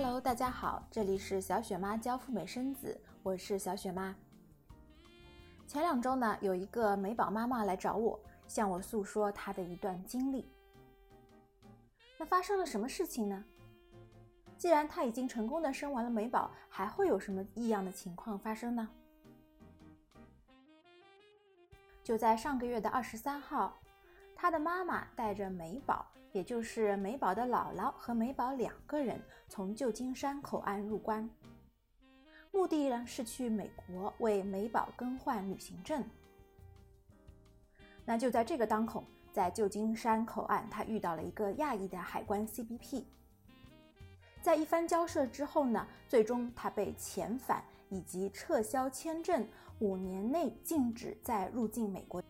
Hello，大家好，这里是小雪妈教赴美生子，我是小雪妈。前两周呢，有一个美宝妈妈来找我，向我诉说她的一段经历。那发生了什么事情呢？既然她已经成功的生完了美宝，还会有什么异样的情况发生呢？就在上个月的二十三号。他的妈妈带着美宝，也就是美宝的姥姥和美宝两个人，从旧金山口岸入关，目的呢是去美国为美宝更换旅行证。那就在这个当口，在旧金山口岸，他遇到了一个亚裔的海关 CBP。在一番交涉之后呢，最终他被遣返以及撤销签证，五年内禁止再入境美国。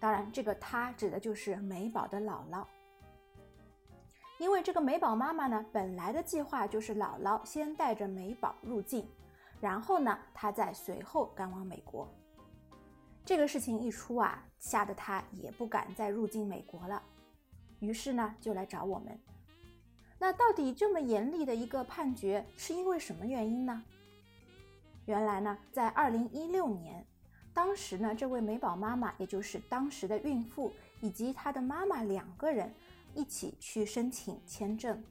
当然，这个她指的就是美宝的姥姥，因为这个美宝妈妈呢，本来的计划就是姥姥先带着美宝入境，然后呢，她再随后赶往美国。这个事情一出啊，吓得她也不敢再入境美国了，于是呢，就来找我们。那到底这么严厉的一个判决，是因为什么原因呢？原来呢，在二零一六年。当时呢，这位美宝妈妈，也就是当时的孕妇以及她的妈妈两个人一起去申请签证。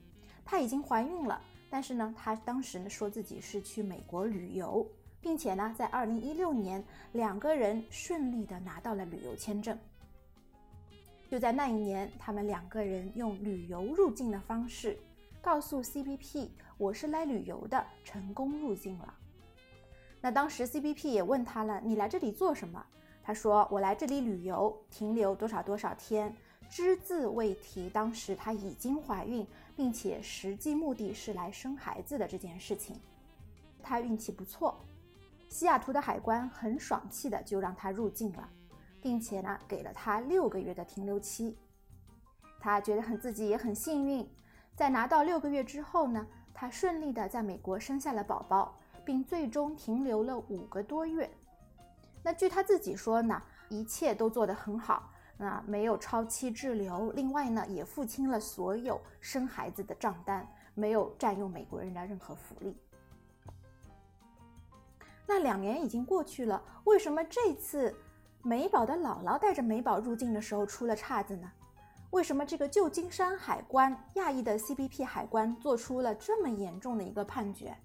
她已经怀孕了，但是呢，她当时呢说自己是去美国旅游，并且呢，在二零一六年两个人顺利的拿到了旅游签证。就在那一年，他们两个人用旅游入境的方式告诉 CBP：“ 我是来旅游的，成功入境了。”那当时 CBP 也问他了，你来这里做什么？他说我来这里旅游，停留多少多少天，只字未提当时她已经怀孕，并且实际目的是来生孩子的这件事情。她运气不错，西雅图的海关很爽气的就让她入境了，并且呢给了她六个月的停留期。她觉得很自己也很幸运，在拿到六个月之后呢，她顺利的在美国生下了宝宝。并最终停留了五个多月。那据他自己说呢，一切都做得很好，那没有超期滞留。另外呢，也付清了所有生孩子的账单，没有占用美国人的任何福利。那两年已经过去了，为什么这次美宝的姥姥带着美宝入境的时候出了岔子呢？为什么这个旧金山海关亚裔的 CBP 海关做出了这么严重的一个判决？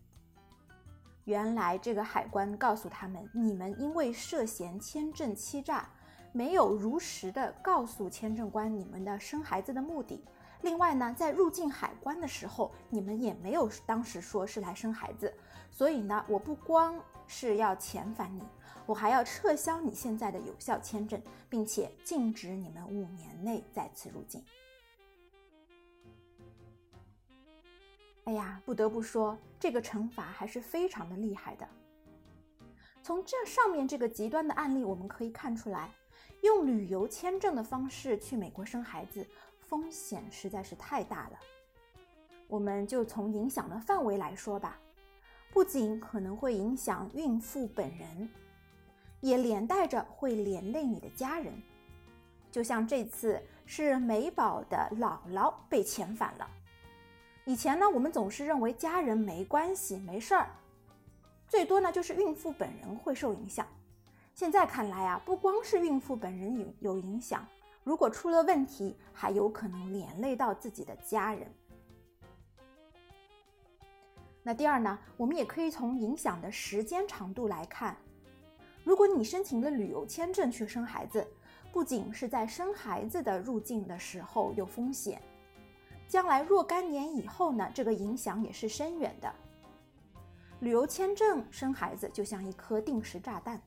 原来这个海关告诉他们，你们因为涉嫌签证欺诈，没有如实的告诉签证官你们的生孩子的目的。另外呢，在入境海关的时候，你们也没有当时说是来生孩子。所以呢，我不光是要遣返你，我还要撤销你现在的有效签证，并且禁止你们五年内再次入境。哎呀，不得不说，这个惩罚还是非常的厉害的。从这上面这个极端的案例，我们可以看出来，用旅游签证的方式去美国生孩子，风险实在是太大了。我们就从影响的范围来说吧，不仅可能会影响孕妇本人，也连带着会连累你的家人。就像这次是美宝的姥姥被遣返了。以前呢，我们总是认为家人没关系，没事儿，最多呢就是孕妇本人会受影响。现在看来啊，不光是孕妇本人有有影响，如果出了问题，还有可能连累到自己的家人。那第二呢，我们也可以从影响的时间长度来看，如果你申请了旅游签证去生孩子，不仅是在生孩子的入境的时候有风险。将来若干年以后呢，这个影响也是深远的。旅游签证生孩子就像一颗定时炸弹，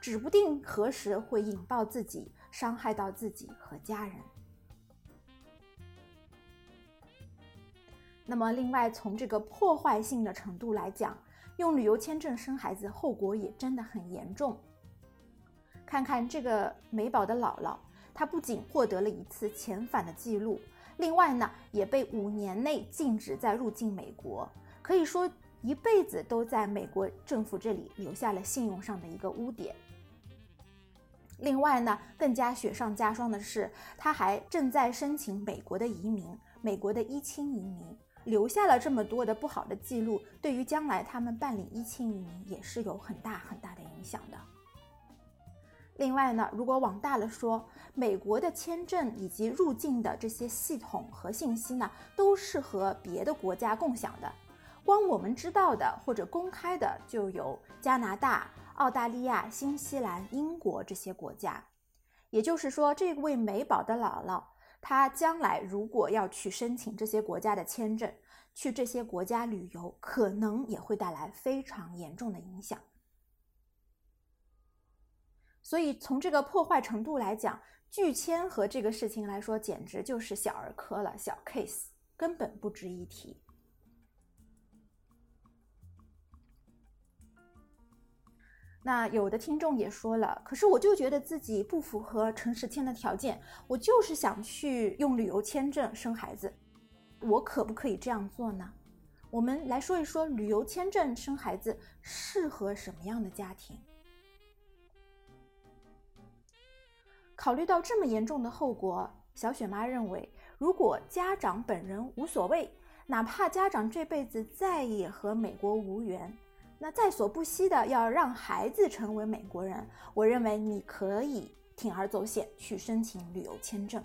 指不定何时会引爆自己，伤害到自己和家人。那么，另外从这个破坏性的程度来讲，用旅游签证生孩子后果也真的很严重。看看这个美宝的姥姥，她不仅获得了一次遣返的记录。另外呢，也被五年内禁止再入境美国，可以说一辈子都在美国政府这里留下了信用上的一个污点。另外呢，更加雪上加霜的是，他还正在申请美国的移民，美国的一亲移民，留下了这么多的不好的记录，对于将来他们办理一清移民也是有很大很大的影响的。另外呢，如果往大了说，美国的签证以及入境的这些系统和信息呢，都是和别的国家共享的。光我们知道的或者公开的就有加拿大、澳大利亚、新西兰、英国这些国家。也就是说，这位美宝的姥姥，她将来如果要去申请这些国家的签证，去这些国家旅游，可能也会带来非常严重的影响。所以从这个破坏程度来讲，拒签和这个事情来说，简直就是小儿科了，小 case，根本不值一提。那有的听众也说了，可是我就觉得自己不符合诚实签的条件，我就是想去用旅游签证生孩子，我可不可以这样做呢？我们来说一说旅游签证生孩子适合什么样的家庭。考虑到这么严重的后果，小雪妈认为，如果家长本人无所谓，哪怕家长这辈子再也和美国无缘，那在所不惜的要让孩子成为美国人，我认为你可以铤而走险去申请旅游签证。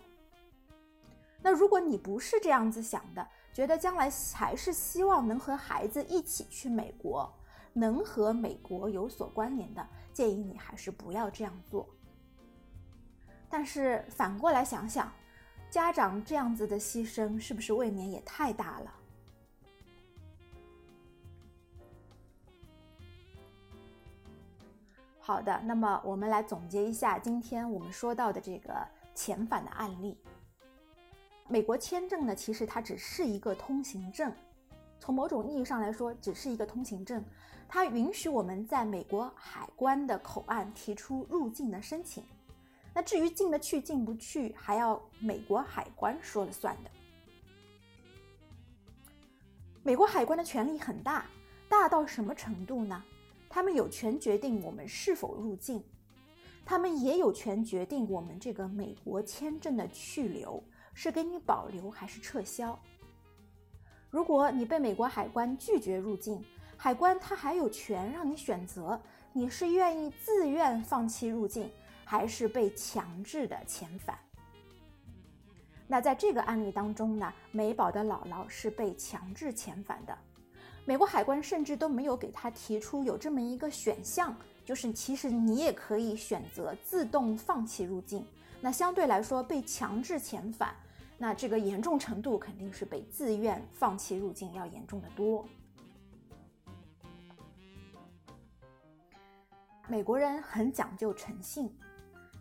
那如果你不是这样子想的，觉得将来还是希望能和孩子一起去美国，能和美国有所关联的，建议你还是不要这样做。但是反过来想想，家长这样子的牺牲是不是未免也太大了？好的，那么我们来总结一下今天我们说到的这个遣返的案例。美国签证呢，其实它只是一个通行证，从某种意义上来说，只是一个通行证，它允许我们在美国海关的口岸提出入境的申请。那至于进得去进不去，还要美国海关说了算的。美国海关的权力很大，大到什么程度呢？他们有权决定我们是否入境，他们也有权决定我们这个美国签证的去留是给你保留还是撤销。如果你被美国海关拒绝入境，海关他还有权让你选择，你是愿意自愿放弃入境。还是被强制的遣返。那在这个案例当中呢，美宝的姥姥是被强制遣返的，美国海关甚至都没有给他提出有这么一个选项，就是其实你也可以选择自动放弃入境。那相对来说，被强制遣返，那这个严重程度肯定是比自愿放弃入境要严重的多。美国人很讲究诚信。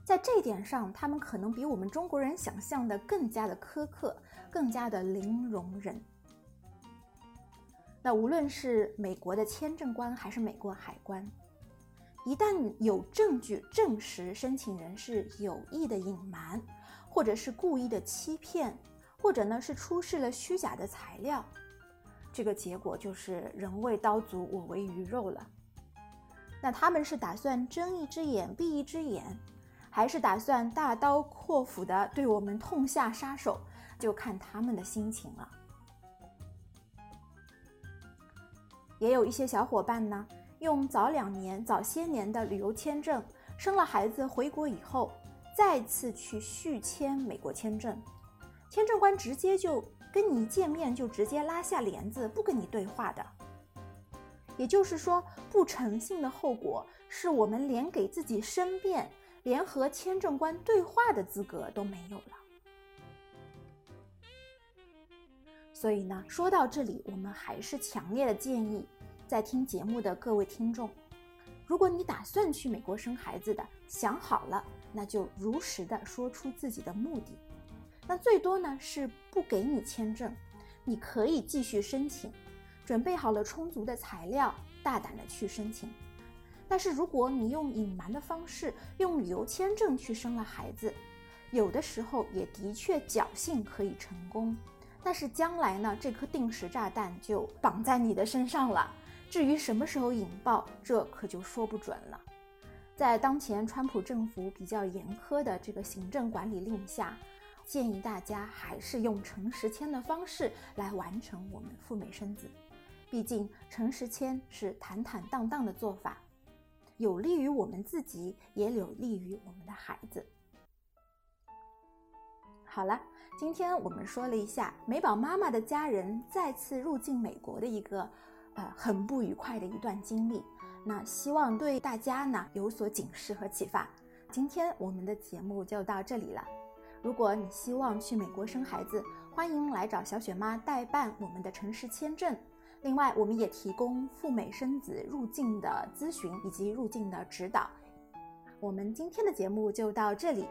在这一点上，他们可能比我们中国人想象的更加的苛刻，更加的零容忍。那无论是美国的签证官还是美国海关，一旦有证据证实申请人是有意的隐瞒，或者是故意的欺骗，或者呢是出示了虚假的材料，这个结果就是人为刀俎，我为鱼肉了。那他们是打算睁一只眼闭一只眼？还是打算大刀阔斧的对我们痛下杀手，就看他们的心情了。也有一些小伙伴呢，用早两年、早些年的旅游签证生了孩子回国以后，再次去续签美国签证，签证官直接就跟你一见面就直接拉下帘子，不跟你对话的。也就是说，不诚信的后果是我们连给自己申辩。连和签证官对话的资格都没有了。所以呢，说到这里，我们还是强烈的建议，在听节目的各位听众，如果你打算去美国生孩子的，想好了，那就如实的说出自己的目的。那最多呢是不给你签证，你可以继续申请，准备好了充足的材料，大胆的去申请。但是如果你用隐瞒的方式，用旅游签证去生了孩子，有的时候也的确侥幸可以成功，但是将来呢，这颗定时炸弹就绑在你的身上了。至于什么时候引爆，这可就说不准了。在当前川普政府比较严苛的这个行政管理令下，建议大家还是用诚实签的方式来完成我们赴美生子。毕竟诚实签是坦坦荡荡的做法，有利于我们自己，也有利于我们的孩子。好了，今天我们说了一下美宝妈妈的家人再次入境美国的一个呃很不愉快的一段经历。那希望对大家呢有所警示和启发。今天我们的节目就到这里了。如果你希望去美国生孩子，欢迎来找小雪妈代办我们的城市签证。另外，我们也提供赴美生子入境的咨询以及入境的指导。我们今天的节目就到这里，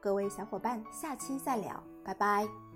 各位小伙伴，下期再聊，拜拜。